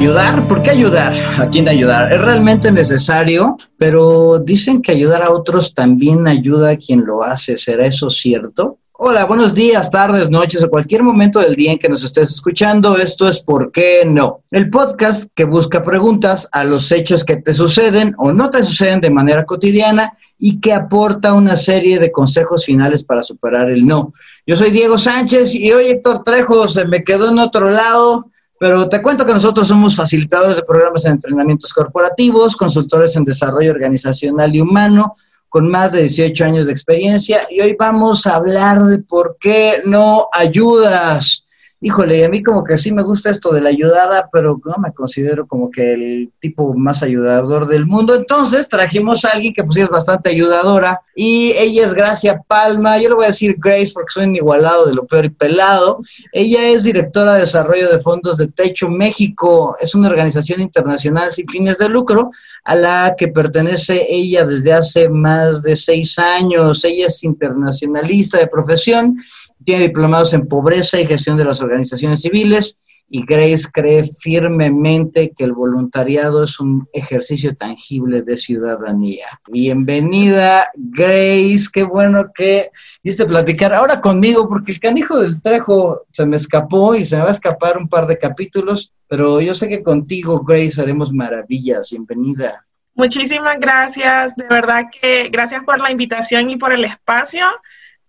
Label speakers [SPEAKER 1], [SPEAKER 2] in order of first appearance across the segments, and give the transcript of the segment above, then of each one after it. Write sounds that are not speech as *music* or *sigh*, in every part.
[SPEAKER 1] Ayudar, ¿por qué ayudar? ¿A quién ayudar? Es realmente necesario, pero dicen que ayudar a otros también ayuda a quien lo hace. ¿Será eso cierto? Hola, buenos días, tardes, noches o cualquier momento del día en que nos estés escuchando. Esto es ¿Por qué no? El podcast que busca preguntas a los hechos que te suceden o no te suceden de manera cotidiana y que aporta una serie de consejos finales para superar el no. Yo soy Diego Sánchez y hoy Héctor Trejo se me quedó en otro lado. Pero te cuento que nosotros somos facilitadores de programas de entrenamientos corporativos, consultores en desarrollo organizacional y humano, con más de 18 años de experiencia y hoy vamos a hablar de por qué no ayudas híjole, a mí como que sí me gusta esto de la ayudada, pero no me considero como que el tipo más ayudador del mundo. Entonces trajimos a alguien que pues es bastante ayudadora y ella es Gracia Palma. Yo le voy a decir Grace porque soy un igualado de lo peor y pelado. Ella es directora de desarrollo de fondos de Techo México. Es una organización internacional sin fines de lucro a la que pertenece ella desde hace más de seis años. Ella es internacionalista de profesión tiene diplomados en pobreza y gestión de las organizaciones civiles y Grace cree firmemente que el voluntariado es un ejercicio tangible de ciudadanía. Bienvenida, Grace, qué bueno que viste platicar ahora conmigo, porque el canijo del Trejo se me escapó y se me va a escapar un par de capítulos, pero yo sé que contigo, Grace, haremos maravillas. Bienvenida.
[SPEAKER 2] Muchísimas gracias, de verdad que gracias por la invitación y por el espacio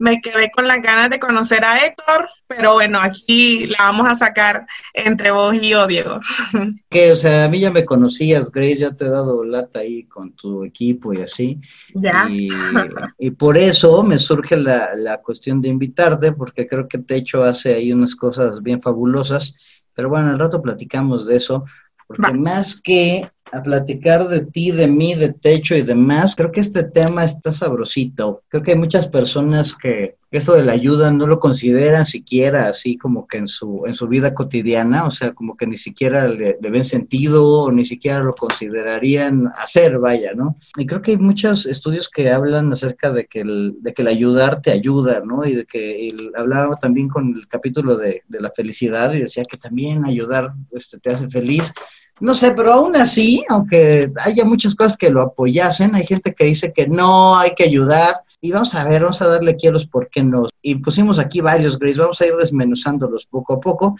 [SPEAKER 2] me quedé con las ganas de conocer a Héctor, pero bueno, aquí la vamos a sacar entre vos y yo, Diego. *laughs*
[SPEAKER 1] Que, o sea, a mí ya me conocías, Grace, ya te he dado lata ahí con tu equipo y así.
[SPEAKER 2] Ya.
[SPEAKER 1] Y, *laughs* por eso me surge la, la, cuestión de invitarte, porque creo que Techo hace ahí unas cosas bien fabulosas, pero bueno, al rato platicamos de eso, porque más que a platicar de ti, de mí, de techo y demás. Creo que este tema está sabrosito. Creo que hay muchas personas que eso de la ayuda no lo consideran siquiera así como que en su, en su vida cotidiana, o sea, como que ni siquiera le, ven sentido o ni siquiera lo considerarían hacer, vaya, ¿no? Y creo que hay muchos estudios que hablan acerca de que el, de que el ayudar te ayuda, ¿no? Y de que hablaba también con el capítulo de, de, la felicidad y decía que también ayudar este, te hace feliz. No sé, pero aún así, aunque haya muchas cosas que lo apoyasen, hay gente que dice que no, hay que ayudar. Y vamos a ver, vamos a darle aquí a los por qué no. Y pusimos aquí varios, Grace, vamos a ir desmenuzándolos poco a poco.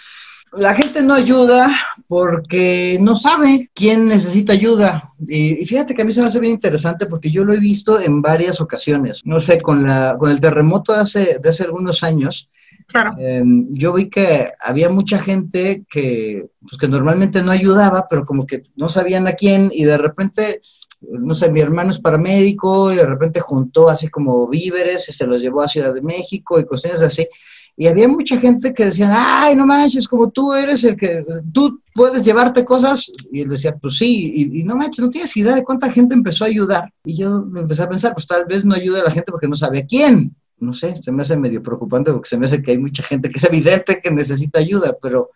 [SPEAKER 1] La gente no ayuda porque no sabe quién necesita ayuda. Y, fíjate que a mí se me hace bien interesante porque yo lo he visto en varias ocasiones. No sé, con, la, con el terremoto de hace, de hace algunos años, Em, yo vi que había mucha gente que, pues, que normalmente no ayudaba, pero como que no sabían a quién y de repente, no sé, mi hermano es paramédico y de repente juntó así como víveres y se los llevó a Ciudad de México y cuestiones así. Y había mucha gente que decía, ay, no manches, como tú eres el que, tú puedes llevarte cosas. Y él decía, pues sí, y, y, no manches, no tienes idea de cuánta gente empezó a ayudar. Y yo me empecé a pensar, pues tal vez no ayuda a la gente porque no sabe a quién no sé, se me hace medio preocupante porque se me hace que hay mucha gente que es evidente que necesita ayuda, pero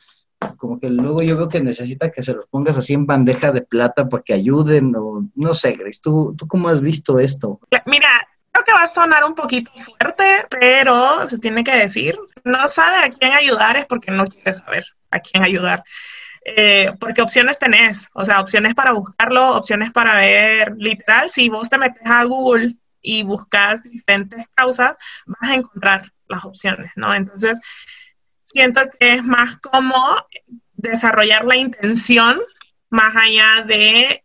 [SPEAKER 1] como que luego yo veo que necesita que se los pongas así en bandeja de plata porque ayuden o no sé, Grace, ¿tú, tú cómo has visto esto?
[SPEAKER 2] Mira, creo que va a sonar un poquito fuerte, pero se tiene que decir, no sabe a quién ayudar es porque no quiere saber a quién ayudar. Eh, porque opciones tenés, o sea, opciones para buscarlo, opciones para ver, literal, si vos te metes a Google y buscas diferentes causas, vas a encontrar las opciones, ¿no? Entonces, siento que es más como desarrollar la intención más allá de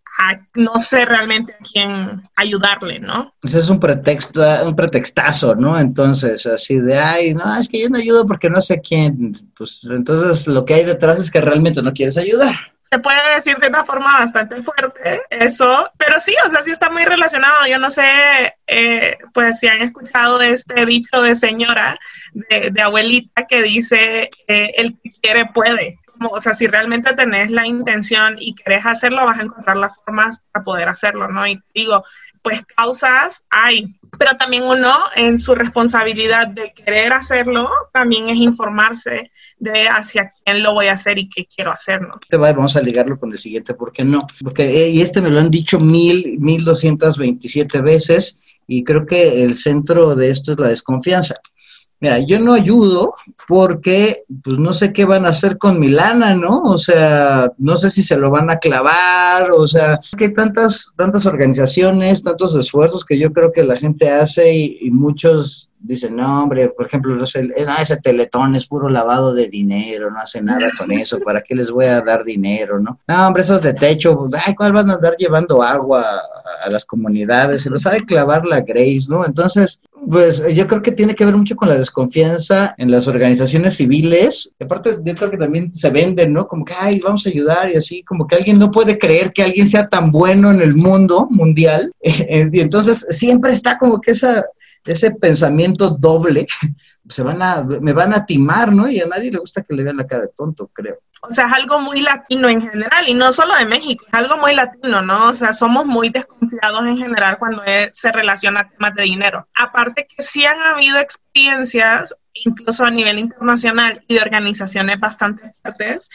[SPEAKER 2] no sé realmente a quién ayudarle, ¿no?
[SPEAKER 1] Ese es un pretexto, un pretextazo, ¿no? Entonces, así de, ay, no, es que yo no ayudo porque no sé quién. Pues entonces lo que hay detrás es que realmente no quieres ayudar
[SPEAKER 2] se puede decir de una forma bastante fuerte eso, pero sí, o sea, sí está muy relacionado. Yo no sé, eh, pues si han escuchado este dicho de señora, de, abuelita, que dice, eh, el que quiere puede. O sea, si realmente tenés la intención y querés hacerlo, vas a encontrar las formas para poder hacerlo, ¿no? Y digo, pues causas hay, pero también uno en su responsabilidad de querer hacerlo, también es informarse de hacia quién lo voy a hacer y qué quiero hacer, ¿no?
[SPEAKER 1] Vamos a ligarlo con el siguiente, ¿por qué no? Porque, eh, y este me lo han dicho mil, mil doscientas veintisiete veces, y creo que el centro de esto es la desconfianza. Mira, yo no ayudo porque pues no sé qué van a hacer con mi lana, ¿no? O sea, no sé si se lo van a clavar, o sea, es que hay tantas, tantas organizaciones, tantos esfuerzos que yo creo que la gente hace y muchos dicen, no, hombre, por ejemplo, no sé, eh, ese teletón es puro lavado de dinero, no hace nada con eso, ¿para qué les voy a dar dinero, no? No, hombre, esos de techo, ay, ¿cuál van a andar llevando agua a, las comunidades? Se los ha de clavar la Grace, ¿no? Entonces, pues yo creo que tiene que ver mucho con la desconfianza en las organizaciones civiles. Aparte, yo creo que también se venden, ¿no? Como que, ay, vamos a ayudar y así, como que alguien no puede creer que alguien sea tan bueno en el mundo mundial. *laughs* y entonces siempre está como que esa ese pensamiento doble, *laughs* se van a, me van a timar, ¿no? Y a nadie le gusta que le vean la cara de tonto, creo.
[SPEAKER 2] O sea, es algo muy latino en general, y no solo de México, es algo muy latino, ¿no? O sea, somos muy desconfiados en general cuando se relaciona a temas de dinero. Aparte que sí han habido experiencias, incluso a nivel internacional y de organizaciones bastante fuertes,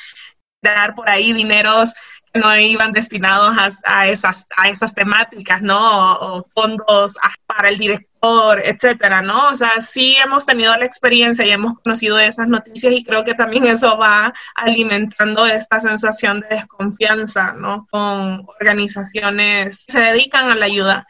[SPEAKER 2] dar por ahí dineros no iban destinados a, esas, a esas temáticas, ¿no? O, fondos para el director, etcétera, ¿no? O sea, sí hemos tenido la experiencia y hemos conocido esas noticias y creo que también eso va alimentando esta sensación de desconfianza, ¿no? Con organizaciones que se dedican a la ayuda.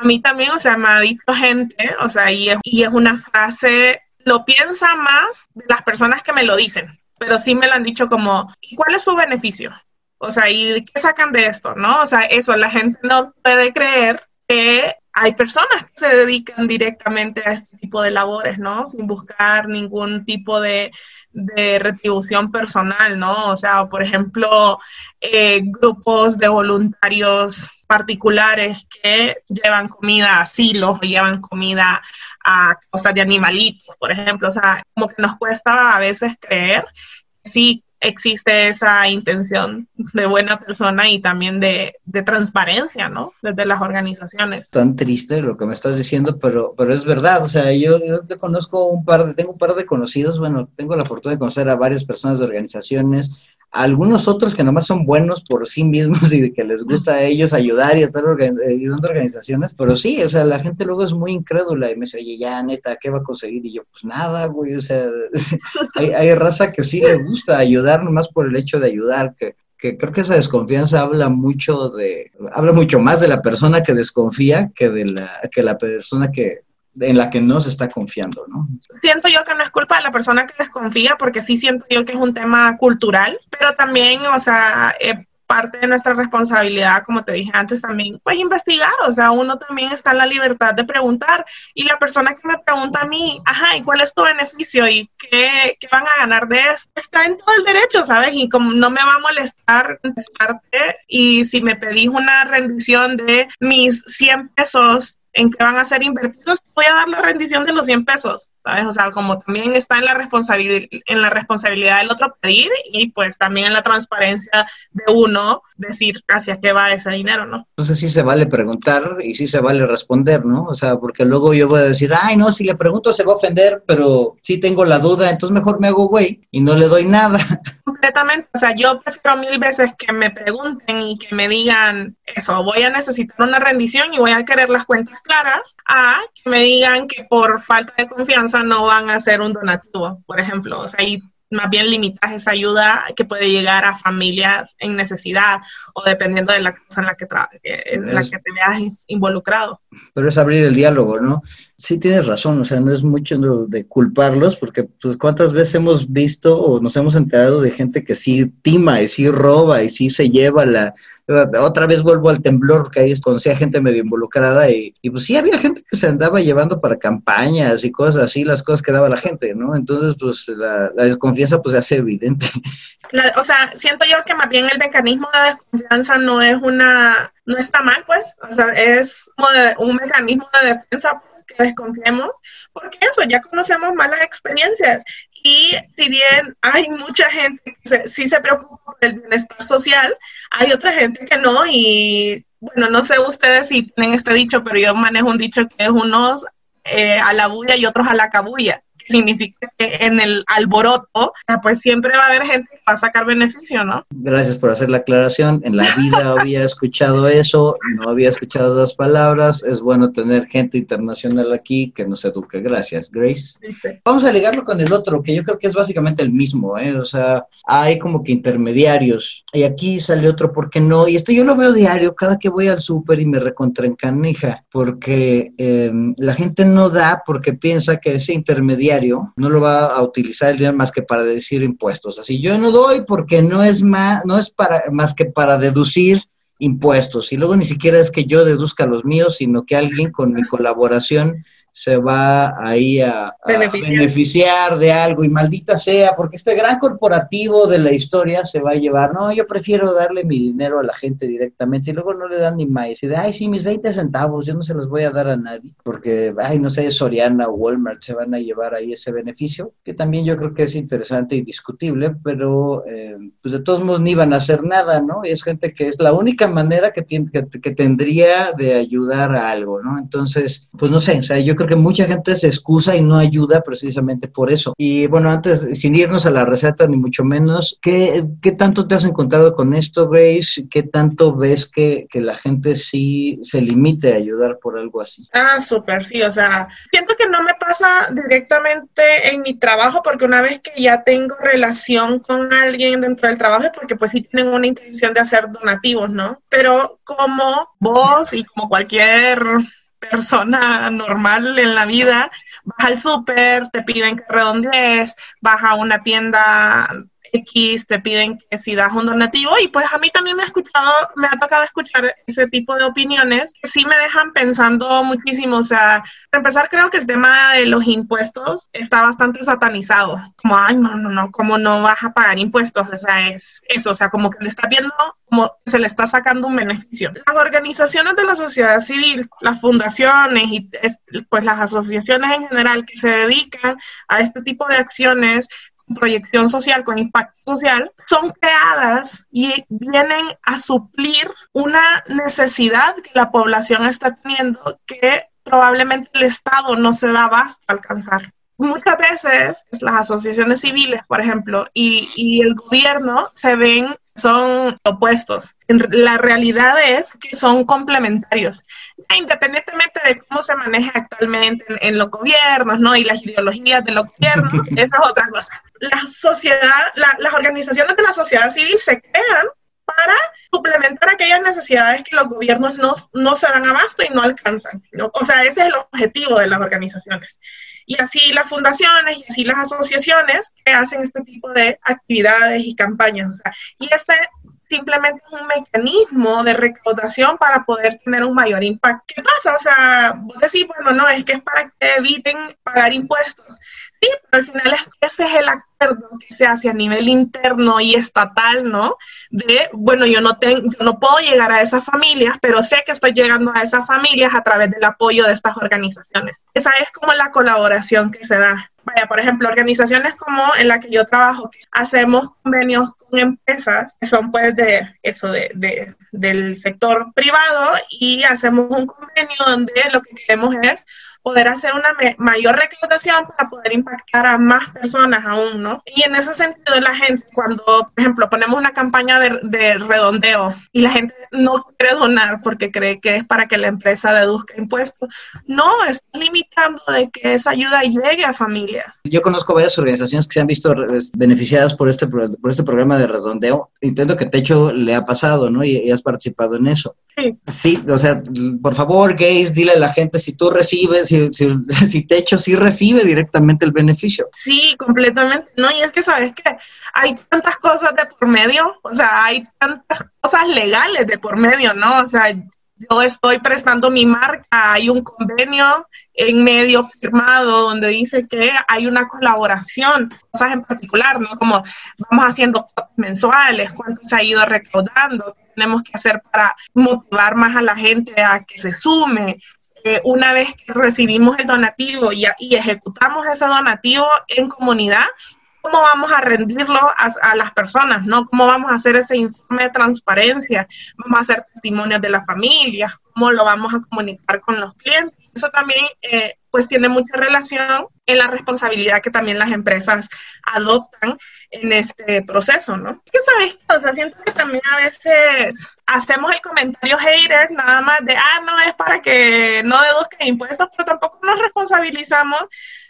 [SPEAKER 2] A mí también, o sea, me ha dicho gente, o sea, y es, y es una frase, lo piensa más de las personas que me lo dicen, pero sí me lo han dicho como, ¿y cuál es su beneficio? O sea, ¿y qué sacan de esto? ¿No? O sea, eso, la gente no puede creer que hay personas que se dedican directamente a este tipo de labores, ¿no? Sin buscar ningún tipo de, retribución personal, ¿no? O sea, por ejemplo, eh, grupos de voluntarios particulares que llevan comida a asilos o llevan comida a cosas de animalitos, por ejemplo. O sea, como que nos cuesta a veces creer que sí existe esa intención de buena persona y también de, transparencia, ¿no? Desde las organizaciones.
[SPEAKER 1] Tan triste lo que me estás diciendo, pero, pero es verdad. O sea, yo, yo te conozco un par de, tengo un par de conocidos, bueno, tengo la fortuna de conocer a varias personas de organizaciones, algunos otros que nomás son buenos por sí mismos y que les gusta a ellos ayudar y estar ayudando a organizaciones, pero sí, o sea, la gente luego es muy incrédula y me dice, oye, ya, neta, ¿qué va a conseguir? Y yo, pues nada, güey, o sea, *laughs* hay, raza que sí le gusta ayudar nomás por el hecho de ayudar, que, que creo que esa desconfianza habla mucho de, habla mucho más de la persona que desconfía que de la, que la persona que, en la que no se está confiando, ¿no?
[SPEAKER 2] Siento yo que no es culpa de la persona que desconfía, porque sí siento yo que es un tema cultural, pero también, o sea, eh, parte de nuestra responsabilidad, como te dije antes, también, pues investigar, o sea, uno también está en la libertad de preguntar y la persona que me pregunta a mí, ajá, ¿y cuál es tu beneficio y qué, qué van a ganar de esto? Está en todo el derecho, ¿sabes? Y como no me va a molestar contestarte y si me pedís una rendición de mis 100 pesos en qué van a ser invertidos, voy a dar la rendición de los 100 pesos. ¿Sabes? O sea, como también está en la, responsabilidad, en la responsabilidad del otro pedir y pues también en la transparencia de uno decir hacia qué va ese dinero, ¿no?
[SPEAKER 1] Entonces sí se vale preguntar y sí se vale responder, ¿no? O sea, porque luego yo voy a decir, ay, no, si le pregunto se va a ofender, pero sí tengo la duda, entonces mejor me hago güey y no le doy nada. *laughs*
[SPEAKER 2] Completamente, o sea, yo prefiero mil veces que me pregunten y que me digan eso, voy a necesitar una rendición y voy a querer las cuentas claras, a que me digan que por falta de confianza no van a hacer un donativo, por ejemplo. ahí más bien limitas esa ayuda que puede llegar a familias en necesidad o dependiendo de la cosa en la que, eh, en la que te veas involucrado.
[SPEAKER 1] Pero es abrir el diálogo, ¿no? Sí tienes razón, o sea, no es mucho de culparlos, porque pues cuántas veces hemos visto o nos hemos enterado de gente que sí tima y sí roba y sí se lleva la, otra vez vuelvo al temblor, que ahí conocía gente medio involucrada y, pues sí había gente que se andaba llevando para campañas y cosas así, las cosas que daba la gente, ¿no? Entonces, pues la, desconfianza pues se hace evidente.
[SPEAKER 2] o sea, siento yo que más bien el mecanismo de desconfianza no es una, no está mal, pues, o sea, es como un mecanismo de defensa pues, que desconfiemos, porque eso, ya conocemos malas experiencias y si bien hay mucha gente que sí se preocupa por el bienestar social, hay otra gente que no. Y bueno, no sé ustedes si tienen este dicho, pero yo manejo un dicho que es unos eh, a la bulla y otros a la cabulla significa que en el alboroto, pues siempre va a haber gente que va a sacar beneficio, ¿no?
[SPEAKER 1] Gracias por hacer la aclaración. En la vida *laughs* había escuchado eso, no había escuchado las palabras. Es bueno tener gente internacional aquí que nos eduque. Gracias, Grace. Vamos a ligarlo con el otro, que yo creo que es básicamente el mismo, ¿eh? O sea, hay como que intermediarios. Y aquí sale otro, ¿por qué no? Y esto yo lo veo diario, cada que voy al súper y me recontraencanija, porque em, la gente no da porque piensa que ese intermediario no lo va a utilizar el dinero más que para decir impuestos. Así yo no doy porque no es más, no es para más que para deducir impuestos. Y luego ni siquiera es que yo deduzca los míos, sino que alguien con mi colaboración se va ahí a, beneficiar. de algo y maldita sea, porque este gran corporativo de la historia se va a llevar, no, yo prefiero darle mi dinero a la gente directamente y luego no le dan ni más. Y de, ay, sí, mis 20 centavos, yo no se los voy a dar a nadie, porque, ay, no sé, Soriana o Walmart se van a llevar ahí ese beneficio, que también yo creo que es interesante y discutible, pero eh, pues de todos modos ni van a hacer nada, ¿no? Y es gente que es la única manera que, tiene, que, que tendría de ayudar a algo, ¿no? Entonces, pues no sé, o sea, yo creo que mucha gente se excusa y no ayuda precisamente por eso. Y bueno, antes, sin irnos a la receta ni mucho menos, ¿qué, qué tanto te has encontrado con esto, Grace? ¿Qué tanto ves que, que la gente sí se limite a ayudar por algo así?
[SPEAKER 2] Ah, súper, sí, o sea, siento que no me pasa directamente en mi trabajo porque una vez que ya tengo relación con alguien dentro del trabajo es porque pues sí tienen una intención de hacer donativos, ¿no? Pero como vos y como cualquier persona normal en la vida, vas al súper, te piden que redondees, vas a una tienda X, te piden que si das un donativo y pues a mí también me ha escuchado, me ha tocado escuchar ese tipo de opiniones que sí me dejan pensando muchísimo, o sea, para empezar creo que el tema de los impuestos está bastante satanizado, como, ay, no, no, no, ¿cómo no vas a pagar impuestos? O sea, es eso, o sea, como que le está viendo como se le está sacando un beneficio. Las organizaciones de la sociedad civil, las fundaciones y pues las asociaciones en general que se dedican a este tipo de acciones proyección social, con impacto social, son creadas y vienen a suplir una necesidad que la población está teniendo que probablemente el Estado no se da abasto a alcanzar. Muchas veces las asociaciones civiles, por ejemplo, y, y, el gobierno se ven son opuestos. La realidad es que son complementarios. Independientemente de cómo se maneja actualmente en, los gobiernos, ¿no? Y las ideologías de los gobiernos, *laughs* esa es otra cosa. La sociedad, las organizaciones de la sociedad civil se crean para suplementar aquellas necesidades que los gobiernos no, no se dan abasto y no alcanzan. ¿no? O sea, ese es el objetivo de las organizaciones. Y así las fundaciones y así las asociaciones que hacen este tipo de actividades y campañas. y este simplemente es un mecanismo de recaudación para poder tener un mayor impacto. ¿Qué pasa? O sea, vos decís, bueno, no, es que es para que eviten pagar impuestos. Sí, pero al final ese es el acuerdo que se hace a nivel interno y estatal, ¿no? De, bueno, yo no, tengo, yo no puedo llegar a esas familias, pero sé que estoy llegando a esas familias a través del apoyo de estas organizaciones. Esa es como la colaboración que se da. Vaya, por ejemplo, organizaciones como en la que yo trabajo, hacemos convenios con empresas que son pues de eso, de, de, del sector privado y hacemos un convenio donde lo que queremos es poder hacer una mayor recaudación para poder impactar a más personas aún, ¿no? Y en ese sentido, la gente, cuando, por ejemplo, ponemos una campaña de, de redondeo y la gente no quiere donar porque cree que es para que la empresa deduzca impuestos, no, está limitando de que esa ayuda llegue a familias.
[SPEAKER 1] Yo conozco varias organizaciones que se han visto beneficiadas por este, por este programa de redondeo. Entiendo que Techo le ha pasado, ¿no? Y, y has participado en eso.
[SPEAKER 2] Sí.
[SPEAKER 1] sí, o sea, por favor, gays, dile a la gente si tú recibes, si, si, *laughs* si sí recibe directamente el beneficio.
[SPEAKER 2] Sí, completamente. No, y es que sabes que hay tantas cosas de por medio, o sea, hay tantas cosas legales de por medio, ¿no? O sea, yo estoy prestando mi marca, hay un convenio en medio firmado donde dice que hay una colaboración, cosas en particular, ¿no? Como vamos haciendo mensuales, cuánto se ha ido recaudando, qué tenemos que hacer para motivar más a la gente a que se sume. Eh, una vez que recibimos el donativo y, y ejecutamos ese donativo en comunidad, cómo vamos a rendirlo a, las personas, ¿no? ¿Cómo vamos a hacer ese informe de transparencia? Vamos a hacer testimonios de las familias, cómo lo vamos a comunicar con los clientes. Eso también eh, pues tiene mucha relación en la responsabilidad que también las empresas adoptan en este proceso, ¿no? ¿Qué sabes? O sea, siento que también a veces hacemos el comentario hater nada más de, ah, no, es para que no deduzcan impuestos, pero tampoco nos responsabilizamos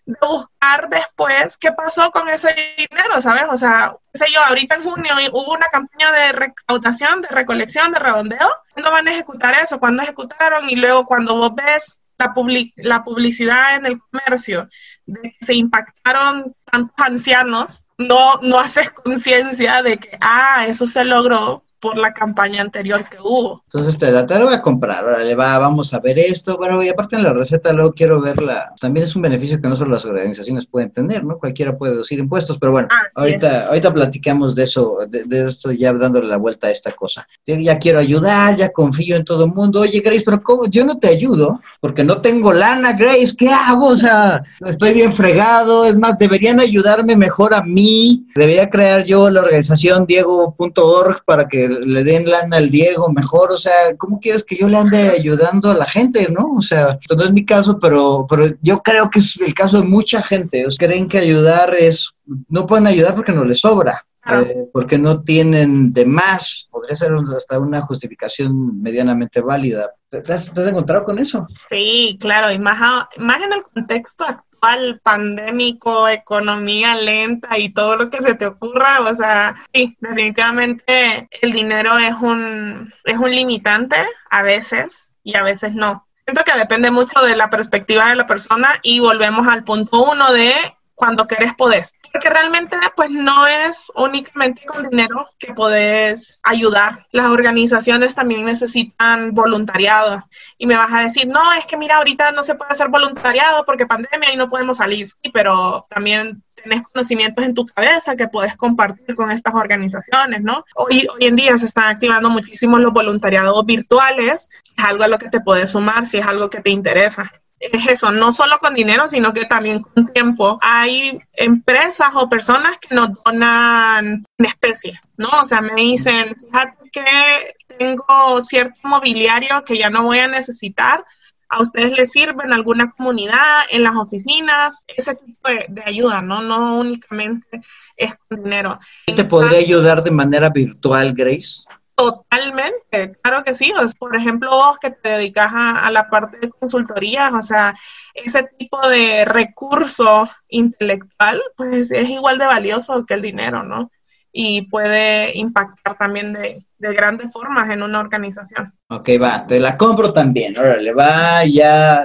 [SPEAKER 2] de buscar después qué pasó con ese dinero, ¿sabes? O sea, sé yo, ahorita en junio hubo una campaña de recaudación, de recolección, de redondeo. ¿Cuándo van a ejecutar eso? ¿Cuándo ejecutaron? Y luego cuando vos ves la, la publicidad en el comercio de que se impactaron tantos ancianos, no, no haces conciencia de que, ah, eso se logró por la campaña anterior que hubo.
[SPEAKER 1] Entonces te la, te voy a comprar, le va, vamos a ver esto, bueno, y aparte en la receta luego quiero verla, también es un beneficio que no solo las organizaciones pueden tener, ¿no? Cualquiera puede deducir impuestos, pero bueno, ahorita, ahorita platicamos de eso, de, esto ya dándole la vuelta a esta cosa. Ya quiero ayudar, ya confío en todo el mundo, oye Grace, pero ¿cómo? Yo no te ayudo porque no tengo lana, Grace, ¿qué hago? O sea, estoy bien fregado, es más, deberían ayudarme mejor a mí, debería crear yo la organización diego.org para que le den lana al Diego mejor, o sea, ¿cómo quieres que yo le ande ayudando a la gente, no? O sea, esto no es mi caso, pero, pero yo creo que es el caso de mucha gente, creen que ayudar es, no pueden ayudar porque no les sobra. Eh, porque no tienen de más, podría ser hasta una justificación medianamente válida. ¿Te has, encontrado con eso?
[SPEAKER 2] Sí, claro, y más, más en el contexto actual, pandémico, economía lenta y todo lo que se te ocurra, o sea, sí, definitivamente el dinero es un, es un limitante a veces y a veces no. Siento que depende mucho de la perspectiva de la persona y volvemos al punto uno de cuando querés podés. Porque realmente pues no es únicamente con dinero que podés ayudar. Las organizaciones también necesitan voluntariado. Y me vas a decir, no, es que mira, ahorita no se puede hacer voluntariado porque pandemia y no podemos salir. Sí, pero también tenés conocimientos en tu cabeza que puedes compartir con estas organizaciones, ¿no? Hoy, hoy en día se están activando muchísimo los voluntariados virtuales, es algo a lo que te puedes sumar si es algo que te interesa es eso, no solo con dinero, sino que también con tiempo. Hay empresas o personas que nos donan en especie, ¿no? O sea, me dicen, fíjate que tengo cierto mobiliario que ya no voy a necesitar, a ustedes les sirve en alguna comunidad, en las oficinas, ese tipo de, ayuda, ¿no? No únicamente es con dinero.
[SPEAKER 1] ¿Te podría ayudar de manera virtual, Grace?
[SPEAKER 2] Totalmente, claro que sí. por ejemplo, vos que te dedicas a, la parte de consultorías, o sea, ese tipo de recurso intelectual, pues es igual de valioso que el dinero, ¿no? Y puede impactar también de, grandes formas en una organización.
[SPEAKER 1] Ok, va, te la compro también, órale, va, ya,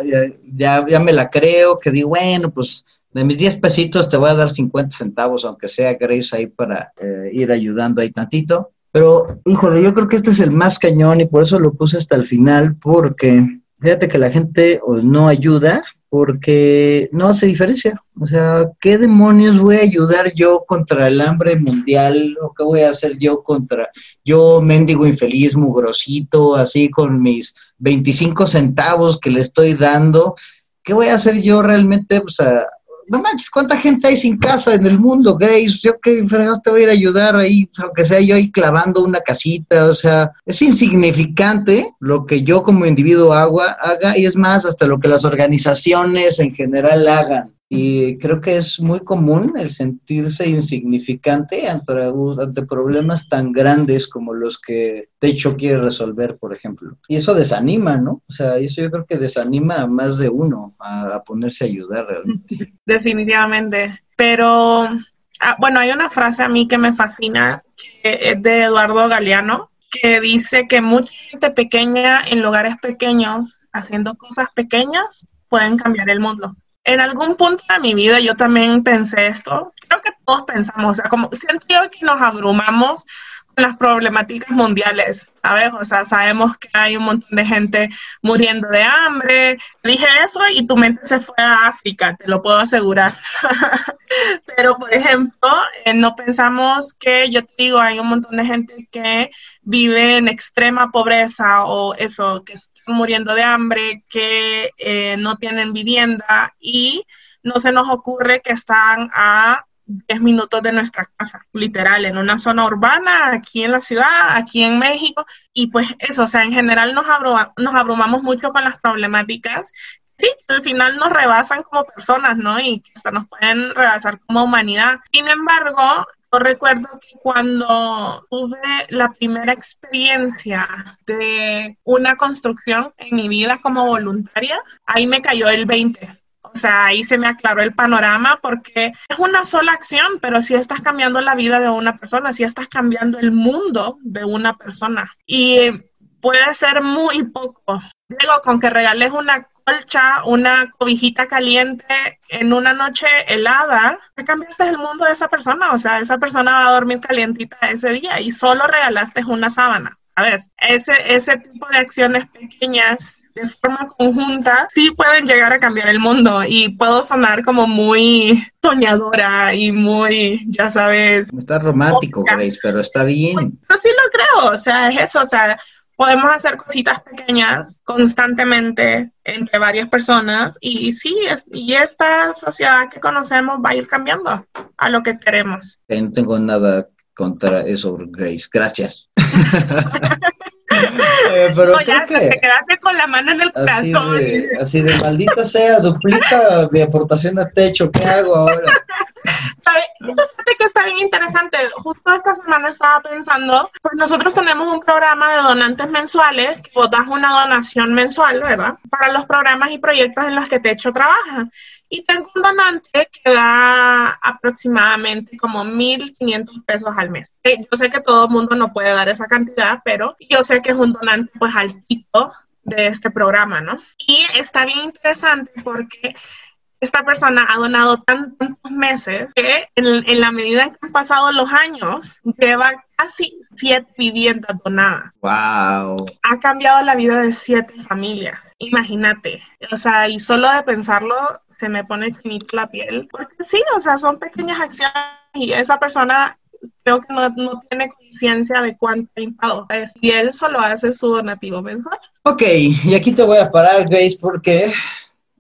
[SPEAKER 1] ya, ya me la creo, que digo, bueno, pues de mis 10 pesitos te voy a dar 50 centavos, aunque sea Grace ahí para eh, ir ayudando ahí tantito. Pero, híjole, yo creo que este es el más cañón y por eso lo puse hasta el final, porque fíjate que la gente no ayuda porque no hace diferencia. O sea, ¿qué demonios voy a ayudar yo contra el hambre mundial? ¿O qué voy a hacer yo contra yo, mendigo infeliz, mugrosito, así con mis 25 centavos que le estoy dando? ¿Qué voy a hacer yo realmente? Pues a, no manches, ¿cuánta gente hay sin casa en el mundo, gays? Yo que te voy a ir a ayudar ahí, aunque sea yo ahí clavando una casita, o sea, es insignificante lo que yo como individuo haga, haga y es más, hasta lo que las organizaciones en general hagan. Y creo que es muy común el sentirse insignificante ante, ante, problemas tan grandes como los que Techo quiere resolver, por ejemplo. Y eso desanima, ¿no? O sea, eso yo creo que desanima a más de uno a, ponerse a ayudar realmente.
[SPEAKER 2] Definitivamente. Pero, ah, bueno, hay una frase a mí que me fascina, que es de Eduardo Galeano, que dice que mucha gente pequeña en lugares pequeños, haciendo cosas pequeñas, pueden cambiar el mundo en algún punto de mi vida yo también pensé esto. Creo que todos pensamos, o sea, como sentido que nos abrumamos las problemáticas mundiales, ¿sabes? O sea, sabemos que hay un montón de gente muriendo de hambre. Dije eso y tu mente se fue a África, te lo puedo asegurar. *laughs* Pero, por ejemplo, eh, no pensamos que, yo te digo, hay un montón de gente que vive en extrema pobreza o eso, que muriendo de hambre, que eh, no tienen vivienda y no se nos ocurre que están a 10 minutos de nuestra casa, literal, en una zona urbana, aquí en la ciudad, aquí en México, y pues eso, o sea, en general nos, nos abrumamos mucho con las problemáticas sí, al final nos rebasan como personas, ¿no? Y hasta nos pueden rebasar como humanidad. Sin embargo, yo recuerdo que cuando tuve la primera experiencia de una construcción en mi vida como voluntaria, ahí me cayó el 20. O sea, ahí se me aclaró el panorama porque es una sola acción, pero si estás cambiando la vida de una persona, si estás cambiando el mundo de una persona. Y puede ser muy poco. Digo, con que regales una colcha, una cobijita caliente en una noche helada, ya cambiaste el mundo de esa persona. O sea, esa persona va a dormir calientita ese día y solo regalaste una sábana. Ver, ese, ese tipo de acciones pequeñas de forma conjunta sí pueden llegar a cambiar el mundo y puedo sonar como muy soñadora y muy, ya sabes.
[SPEAKER 1] Está romántico, Grace, pero está bien.
[SPEAKER 2] Pues, sí lo creo, o sea, es eso, o sea, podemos hacer cositas pequeñas constantemente entre varias personas y sí, y esta sociedad que conocemos va a ir cambiando a lo que queremos.
[SPEAKER 1] No tengo nada contra eso, Grace. Gracias. *laughs*
[SPEAKER 2] Eh, pero ya te quedaste con la mano en el corazón.
[SPEAKER 1] Así de, maldita sea, duplica mi aportación de techo, ¿qué hago ahora?
[SPEAKER 2] Eso fíjate que está bien interesante. Justo esta semana estaba pensando, pues nosotros tenemos un programa de donantes mensuales, que vos das una donación mensual, ¿verdad? Para los programas y proyectos en los que Techo trabaja. Y tengo un donante que da aproximadamente como 1.500 pesos al mes. Eh, yo sé que todo el mundo no puede dar esa cantidad, pero yo sé que es un donante pues altito de este programa, ¿no? Y está bien interesante porque esta persona ha donado tantos meses que en, la medida en que han pasado los años, lleva casi siete viviendas donadas.
[SPEAKER 1] ¡Wow!
[SPEAKER 2] Ha cambiado la vida de siete familias. Imagínate. O sea, y solo de pensarlo se me pone chinito la piel. Porque sí, o sea, son pequeñas acciones y esa persona creo que no, no tiene conciencia de cuánto ha impactado. Y él solo hace su donativo mensual.
[SPEAKER 1] Ok, y aquí te voy a parar, Grace, porque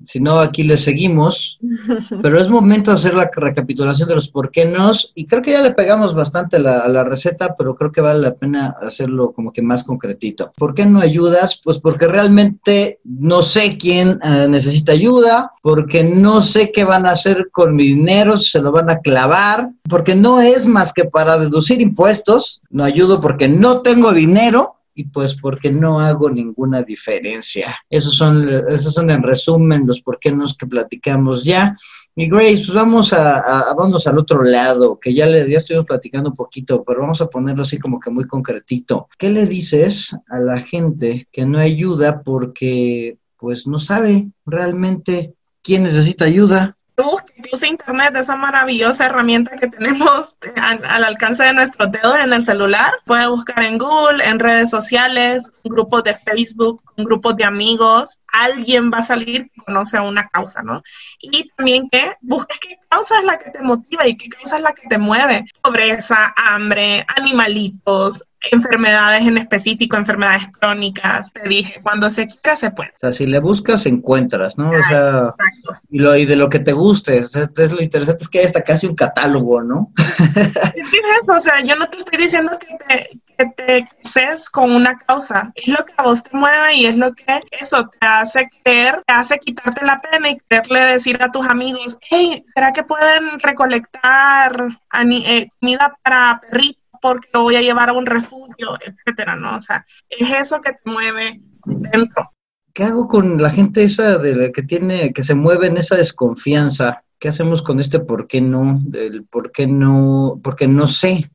[SPEAKER 1] si no, aquí le seguimos. *laughs* Pero es momento de hacer la recapitulación de los por qué no. Y creo que ya le pegamos bastante a la receta, pero creo que vale la pena hacerlo como que más concretito. ¿Por qué no ayudas? Pues porque realmente no sé quién eh, necesita ayuda, porque no sé qué van a hacer con mi dinero, si se lo van a clavar, porque no es más que para deducir impuestos. No ayudo porque no tengo dinero y pues porque no hago ninguna diferencia. Esos son, esos son en resumen los por qué nos que platicamos ya. Y Grace, pues vamos a, vamos al otro lado, que ya le ya estuvimos platicando un poquito, pero vamos a ponerlo así como que muy concretito. ¿Qué le dices a la gente que no ayuda porque pues no sabe realmente quién necesita ayuda?
[SPEAKER 2] Busque, que use Internet, esa maravillosa herramienta que tenemos al, alcance de nuestros dedos en el celular. Puede buscar en Google, en redes sociales, grupos de Facebook, grupos de amigos. Alguien va a salir que conoce una causa, ¿no? Y también que busques qué causa es la que te motiva y qué causa es la que te mueve. Pobreza, hambre, animalitos, enfermedades en específico, enfermedades crónicas, te dije, cuando se quiera se puede.
[SPEAKER 1] O sea, si le buscas, encuentras, ¿no? O sea, Exacto. Y, lo, y de lo que te guste, o sea, es lo interesante es que hay hasta casi un catálogo, ¿no?
[SPEAKER 2] es que es eso, o sea, yo no te estoy diciendo que te, que te cases con una causa, es lo que a vos te mueve y es lo que eso te hace creer, te hace quitarte la pena y quererle decir a tus amigos, hey, ¿será que pueden recolectar eh, comida para perritos? Porque lo voy a llevar a un refugio, etcétera, ¿no? O sea, es eso que te mueve dentro.
[SPEAKER 1] ¿Qué hago con la gente esa de la que tiene, que se mueve en esa desconfianza? ¿Qué hacemos con este por qué no? El por qué no, porque no sé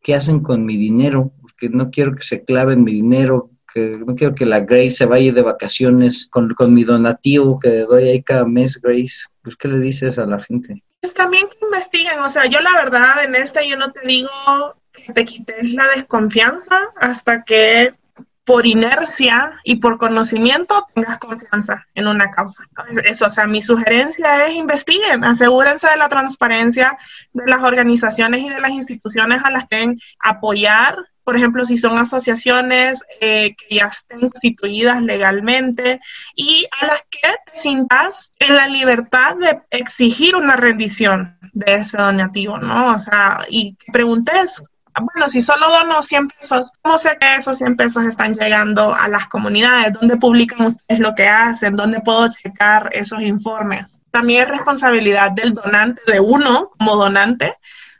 [SPEAKER 1] qué hacen con mi dinero, porque no quiero que se claven mi dinero, que no quiero que la Grace se vaya de vacaciones con, con mi donativo que doy ahí cada mes, Grace. Pues, ¿qué le dices a la gente?
[SPEAKER 2] Pues también que investiguen, o sea, yo la verdad en esta yo no te digo te quites la desconfianza hasta que por inercia y por conocimiento tengas confianza en una causa. Eso, o sea, mi sugerencia es investiguen, asegúrense de la transparencia de las organizaciones y de las instituciones a las que apoyar. Por ejemplo, si son asociaciones eh, que ya estén constituidas legalmente y a las que te sientas en la libertad de exigir una rendición de ese donativo, ¿no? O sea, y preguntes bueno, si solo dono 100 pesos, ¿cómo sé que esos 100 pesos están llegando a las comunidades? ¿Dónde publican ustedes lo que hacen? ¿Dónde puedo checar esos informes? También es responsabilidad del donante, de uno como donante,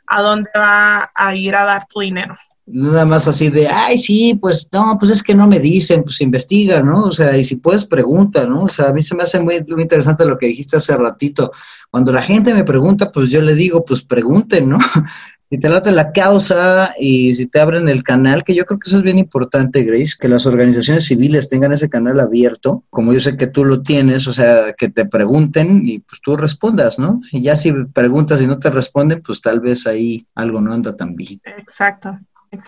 [SPEAKER 2] a dónde va a ir a dar tu dinero
[SPEAKER 1] nada más así de, ay, sí, pues no, pues es que no me dicen, pues investiga, ¿no? O sea, y si puedes, pregunta, ¿no? O sea, a mí se me hace muy, muy interesante lo que dijiste hace ratito. Cuando la gente me pregunta, pues yo le digo, pues pregunten, ¿no? *laughs* si te late la causa y si te abren el canal, que yo creo que eso es bien importante, Grace, que las organizaciones civiles tengan ese canal abierto, como yo sé que tú lo tienes, o sea, que te pregunten y pues tú respondas, ¿no? Y ya si preguntas y no te responden, pues tal vez ahí algo no anda tan bien.
[SPEAKER 2] Exacto.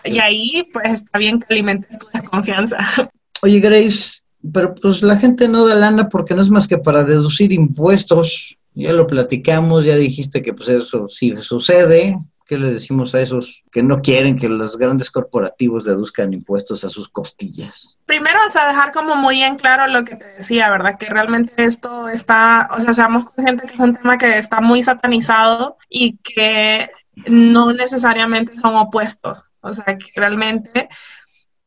[SPEAKER 2] Y ahí, pues, está bien que alimentes tu desconfianza. *laughs*
[SPEAKER 1] Oye, Grace, pero pues la gente no da lana porque no es más que para deducir impuestos. Ya lo platicamos, ya dijiste que pues eso sí sucede. ¿Qué le decimos a esos que no quieren que los grandes corporativos deduzcan impuestos a sus costillas?
[SPEAKER 2] Primero, o sea, dejar como muy en claro lo que te decía, ¿verdad? Que realmente esto está, o sea, seamos conscientes que es un tema que está muy satanizado y que no necesariamente son opuestos. O sea, que realmente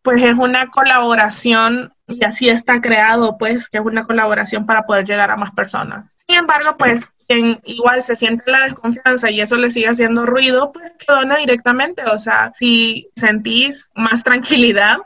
[SPEAKER 2] pues es una colaboración y así está creado, pues, que es una colaboración para poder llegar a más personas. Sin embargo, pues, quien igual se siente la desconfianza y eso le sigue haciendo ruido, pues que dona directamente. O sea, si sentís más tranquilidad,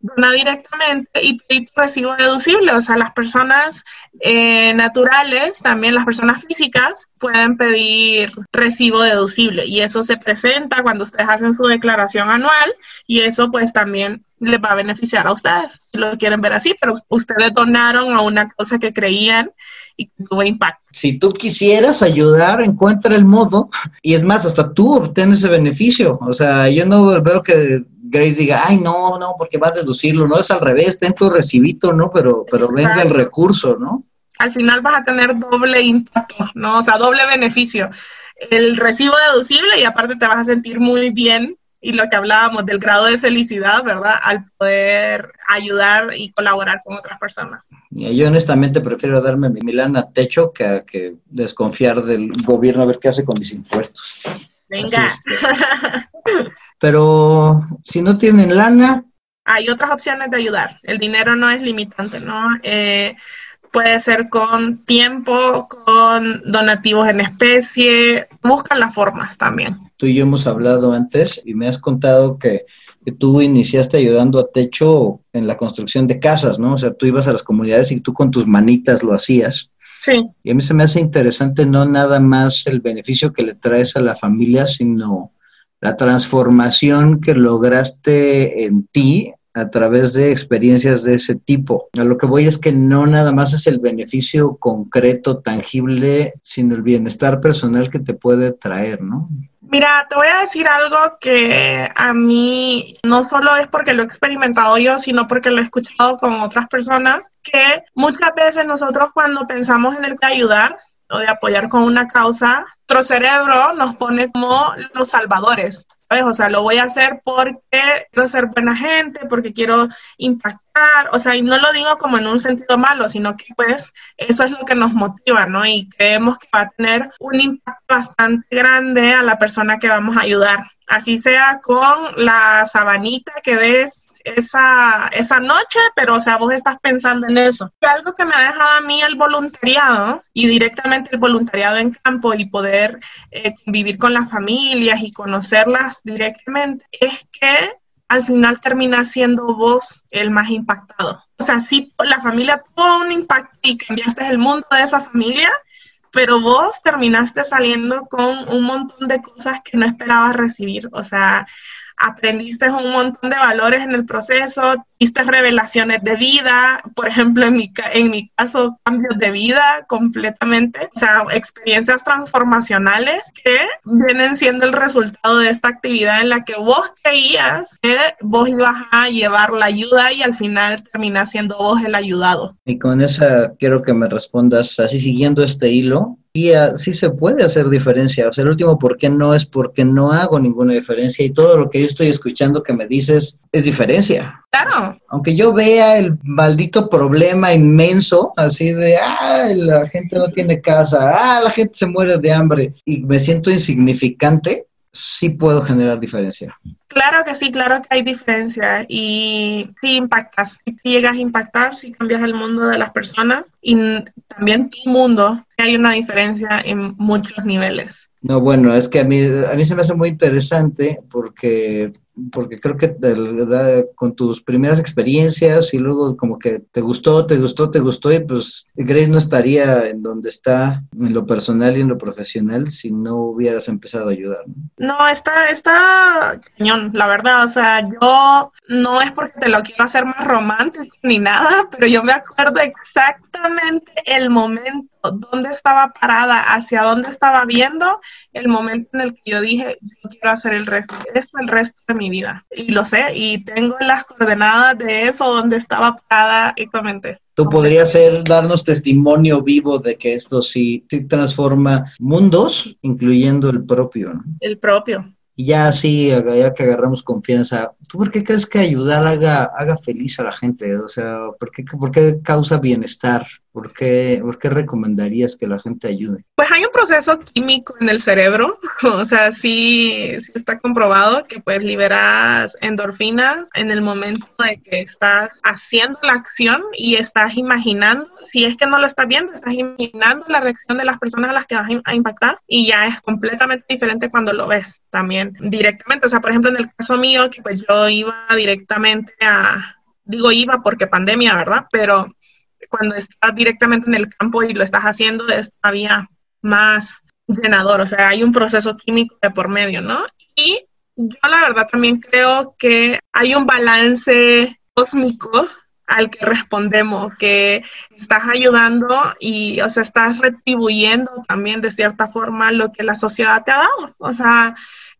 [SPEAKER 2] dona directamente y pedí recibo deducible. O sea, las personas eh, naturales, también las personas físicas, pueden pedir recibo deducible y eso se presenta cuando ustedes hacen su declaración anual y eso pues también les va a beneficiar a ustedes, si lo quieren ver así, pero ustedes donaron a una cosa que creían y tuvo impacto.
[SPEAKER 1] Si tú quisieras ayudar, encuentra el modo y es más, hasta tú obtienes ese beneficio. O sea, yo no veo que Grace diga, ay, no, no, porque va a deducirlo, no es al revés, ten tu recibito, ¿no? Pero, pero venga el recurso, ¿no?
[SPEAKER 2] Al final vas a tener doble impacto, ¿no? O sea, doble beneficio. El recibo deducible y aparte te vas a sentir muy bien y lo que hablábamos del grado de felicidad, ¿verdad? Al poder ayudar y colaborar con otras personas.
[SPEAKER 1] Yo honestamente prefiero darme mi lana techo que, que desconfiar del gobierno a ver qué hace con mis impuestos.
[SPEAKER 2] Venga. *laughs*
[SPEAKER 1] Pero si no tienen lana...
[SPEAKER 2] Hay otras opciones de ayudar. El dinero no es limitante, ¿no? Eh, puede ser con tiempo, con donativos en especie, buscan las formas también.
[SPEAKER 1] Tú y yo hemos hablado antes y me has contado que, que, tú iniciaste ayudando a Techo en la construcción de casas, ¿no? O sea, tú ibas a las comunidades y tú con tus manitas lo hacías.
[SPEAKER 2] Sí.
[SPEAKER 1] Y a mí se me hace interesante no nada más el beneficio que le traes a la familia, sino la transformación que lograste en ti a través de experiencias de ese tipo. A lo que voy es que no nada más es el beneficio concreto, tangible, sino el bienestar personal que te puede traer, ¿no?
[SPEAKER 2] Mira, te voy a decir algo que a mí no solo es porque lo he experimentado yo, sino porque lo he escuchado con otras personas, que muchas veces nosotros cuando pensamos en el que ayudar, o de apoyar con una causa, nuestro cerebro nos pone como los salvadores. O sea, lo voy a hacer porque quiero ser buena gente, porque quiero impactar, o sea, y no lo digo como en un sentido malo, sino que pues eso es lo que nos motiva, ¿no? Y creemos que va a tener un impacto bastante grande a la persona que vamos a ayudar. Así sea con la sabanita que ves esa, esa noche, pero o sea, vos estás pensando en eso. algo que me ha dejado a mí el voluntariado y directamente el voluntariado en campo y poder eh, con las familias y conocerlas directamente es que al final termina siendo vos el más impactado. O sea, si la familia tuvo un impacto y cambiaste el mundo de esa familia, pero vos terminaste saliendo con un montón de cosas que no esperabas recibir. O sea, aprendiste un montón de valores en el proceso, hiciste revelaciones de vida, por ejemplo, en mi, en mi caso, cambios de vida completamente, o sea, experiencias transformacionales que vienen siendo el resultado de esta actividad en la que vos creías que vos ibas a llevar la ayuda y al final terminas siendo vos el ayudado.
[SPEAKER 1] Y con esa quiero que me respondas así siguiendo este hilo, y sí se puede hacer diferencia. O sea, el último por qué no es porque no hago ninguna diferencia y todo lo que yo estoy escuchando que me dices es diferencia.
[SPEAKER 2] Claro.
[SPEAKER 1] Aunque yo vea el maldito problema inmenso, así de, ah, la gente no tiene casa, ah, la gente se muere de hambre y me siento insignificante, sí puedo generar diferencia.
[SPEAKER 2] Claro que sí, claro que hay diferencia y sí impactas, sí llegas a impactar, sí cambias el mundo de las personas y también tu mundo, hay una diferencia en muchos niveles.
[SPEAKER 1] No, bueno, es que a mí, a mí se me hace muy interesante porque porque creo que con tus primeras experiencias y luego como que te gustó, te gustó, te gustó y pues Grace no estaría en donde está en lo personal y en lo profesional si no hubieras empezado a ayudar.
[SPEAKER 2] No, está, está cañón, la verdad, o sea, yo no es porque te lo quiero hacer más romántico ni nada, pero yo me acuerdo exactamente el momento dónde estaba parada, hacia dónde estaba viendo, el momento en el que yo dije, yo quiero hacer el resto, esto el resto de mi vida. Y lo sé, y tengo las coordenadas de eso, donde estaba parada exactamente.
[SPEAKER 1] Tú podrías ser, darnos testimonio vivo de que esto sí, sí transforma mundos, incluyendo el propio.
[SPEAKER 2] El propio.
[SPEAKER 1] Y ya así, ya que agarramos confianza, ¿tú por qué crees que ayudar haga, haga feliz a la gente? O sea, ¿por qué, por qué causa bienestar? ¿Por qué, ¿Por qué recomendarías que la gente ayude?
[SPEAKER 2] Pues hay un proceso químico en el cerebro, *laughs* o sea, sí, está comprobado que pues liberas endorfinas en el momento de que estás haciendo la acción y estás imaginando, si es que no lo estás viendo, estás imaginando la reacción de las personas a las que vas a impactar y ya es completamente diferente cuando lo ves también directamente. O sea, por ejemplo, en el caso mío, que pues yo iba directamente a, digo iba porque pandemia, ¿verdad? Pero cuando estás directamente en el campo y lo estás haciendo es todavía más llenador, o sea, hay un proceso químico de por medio, ¿no? Y yo la verdad también creo que hay un balance cósmico al que respondemos, que estás ayudando y, o sea, estás retribuyendo también de cierta forma lo que la sociedad te ha dado. O sea,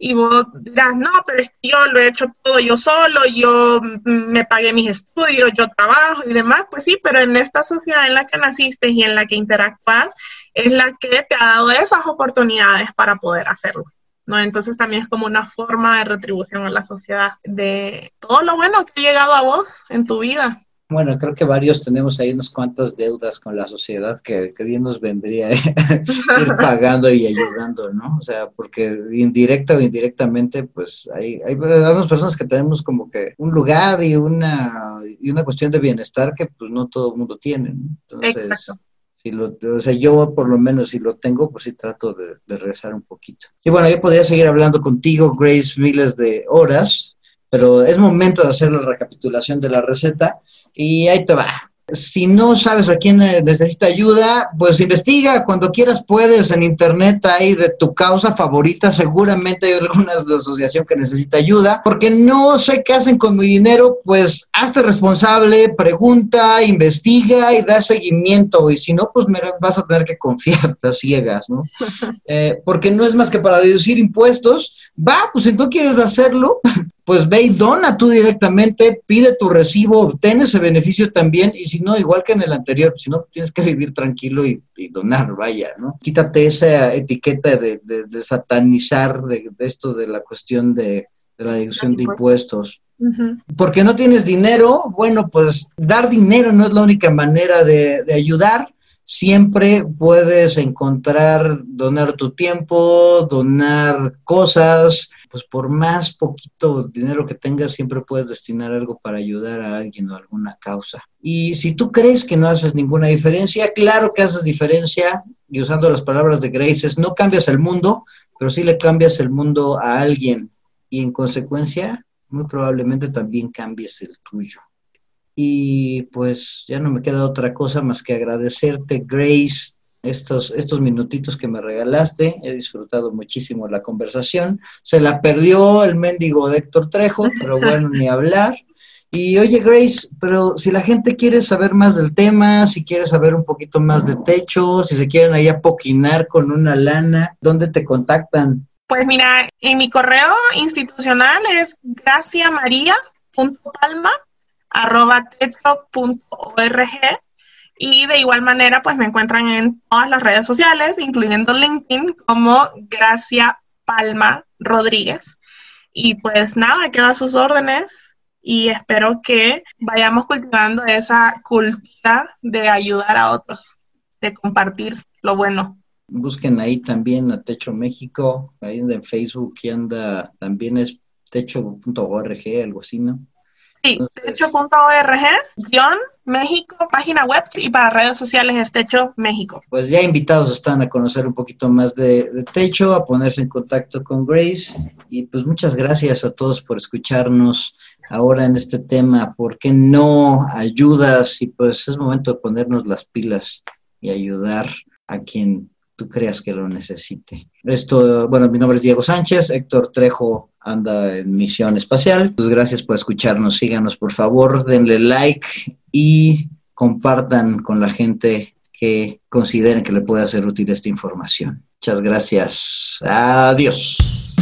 [SPEAKER 2] y vos dirás, no, pero es que yo lo he hecho todo yo solo, yo me pagué mis estudios, yo trabajo y demás, pues sí, pero en esta sociedad en la que naciste y en la que interactúas es la que te ha dado esas oportunidades para poder hacerlo. ¿no? Entonces también es como una forma de retribución a la sociedad de todo lo bueno que ha llegado a vos en tu vida.
[SPEAKER 1] Bueno, creo que varios tenemos ahí unas cuantas deudas con la sociedad que, bien nos vendría *laughs* ir pagando y ayudando, ¿no? O sea, porque indirecta o indirectamente, pues hay, hay, hay personas que tenemos como que un lugar y una, y una cuestión de bienestar que pues no todo el mundo tiene, ¿no? Entonces, Si lo, o sea, yo por lo menos si lo tengo, pues sí trato de, de regresar un poquito. Y bueno, yo podría seguir hablando contigo, Grace, miles de horas, pero es momento de hacer la recapitulación de la receta y ahí te va. Si no sabes a quién necesita ayuda, pues investiga cuando quieras, puedes en internet ahí de tu causa favorita, seguramente hay alguna asociación que necesita ayuda, porque no sé qué hacen con mi dinero, pues hazte responsable, pregunta, investiga y da seguimiento, y si no, pues me vas a tener que confiar las ciegas, ¿no? *laughs* Eh, porque no es más que para deducir impuestos, va, pues si tú quieres hacerlo, pues ve y dona tú directamente, pide tu recibo, obtén ese beneficio también, y si no, igual que en el anterior, si no, tienes que vivir tranquilo y, donar, vaya, ¿no? Quítate esa etiqueta de, satanizar de, esto de la cuestión de, la deducción de impuestos. Porque no tienes dinero, bueno, pues dar dinero no es la única manera de, de ayudar, siempre puedes encontrar, donar tu tiempo, donar cosas, pues por más poquito dinero que tengas, siempre puedes destinar algo para ayudar a alguien o alguna causa. Y si tú crees que no haces ninguna diferencia, claro que haces diferencia, y usando las palabras de Grace, es, no cambias el mundo, pero sí le cambias el mundo a alguien, y en consecuencia, muy probablemente también cambies el tuyo. Y pues ya no me queda otra cosa más que agradecerte, Grace, estos, estos minutitos que me regalaste. He disfrutado muchísimo la conversación. Se la perdió el mendigo de Héctor Trejo, pero bueno, ni hablar. Y oye, Grace, pero si la gente quiere saber más del tema, si quiere saber un poquito más de techo, si se quieren ahí apoquinar con una lana, ¿dónde te contactan?
[SPEAKER 2] Pues mira, en mi correo institucional es graciamaria.palma.techo.org y de igual manera, pues me encuentran en todas las redes sociales, incluyendo LinkedIn, como Gracia Palma Rodríguez. Y pues nada, quedo a sus órdenes y espero que vayamos cultivando esa cultura de ayudar a otros, de compartir lo bueno.
[SPEAKER 1] Busquen ahí también a Techo México, ahí en Facebook y anda, también es techo.org, algo así, ¿no?
[SPEAKER 2] Sí, techo.org, guion México, página web y para redes sociales es Techo México.
[SPEAKER 1] Pues ya invitados están a conocer un poquito más de, de, Techo, a ponerse en contacto con Grace y pues muchas gracias a todos por escucharnos ahora en este tema. ¿Por qué no ayudas? Y pues es momento de ponernos las pilas y ayudar a quien tú creas que lo necesite. Esto, bueno, mi nombre es Diego Sánchez, Héctor Trejo anda en misión espacial. Pues gracias por escucharnos, síganos por favor, denle like y compartan con la gente que consideren que le pueda ser útil esta información. Muchas gracias. Adiós.